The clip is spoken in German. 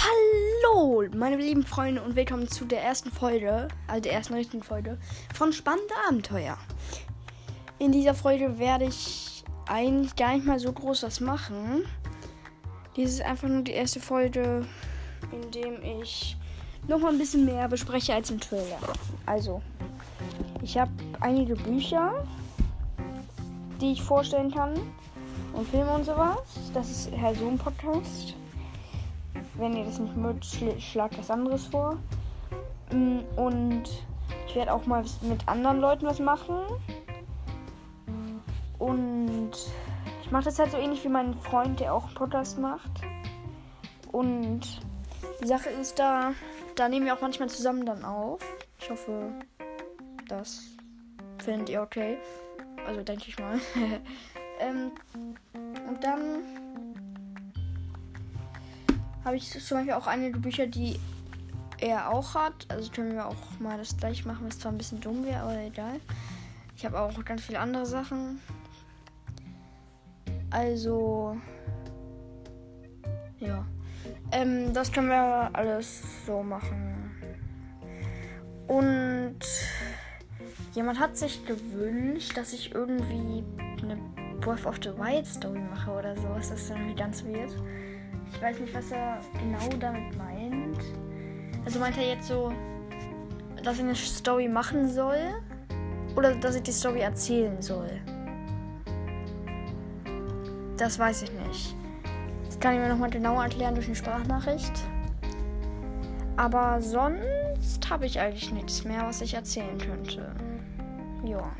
Hallo, meine lieben Freunde und willkommen zu der ersten Folge, also der ersten richtigen Folge von Spannende Abenteuer. In dieser Folge werde ich eigentlich gar nicht mal so groß was machen. Dies ist einfach nur die erste Folge, in dem ich noch mal ein bisschen mehr bespreche als im Trailer. Also, ich habe einige Bücher, die ich vorstellen kann und Filme und sowas. Das ist halt so ein Podcast. Wenn ihr das nicht mögt, schl schlagt was anderes vor. Mm, und ich werde auch mal mit anderen Leuten was machen. Und ich mache das halt so ähnlich wie mein Freund, der auch einen Podcast macht. Und die Sache ist da, da nehmen wir auch manchmal zusammen dann auf. Ich hoffe, das findet ihr okay. Also denke ich mal. ähm, und dann habe ich zum Beispiel auch einige Bücher, die er auch hat. Also können wir auch mal das gleich machen, was zwar ein bisschen dumm wäre, aber egal. Ich habe auch ganz viele andere Sachen. Also, ja. Ähm, das können wir alles so machen. Und jemand hat sich gewünscht, dass ich irgendwie eine Breath of the Wild Story mache oder sowas. Das ist irgendwie ganz weird. Ich weiß nicht, was er genau damit meint. Also meint er jetzt so, dass ich eine Story machen soll? Oder dass ich die Story erzählen soll? Das weiß ich nicht. Das kann ich mir nochmal genauer erklären durch eine Sprachnachricht. Aber sonst habe ich eigentlich nichts mehr, was ich erzählen könnte. Ja.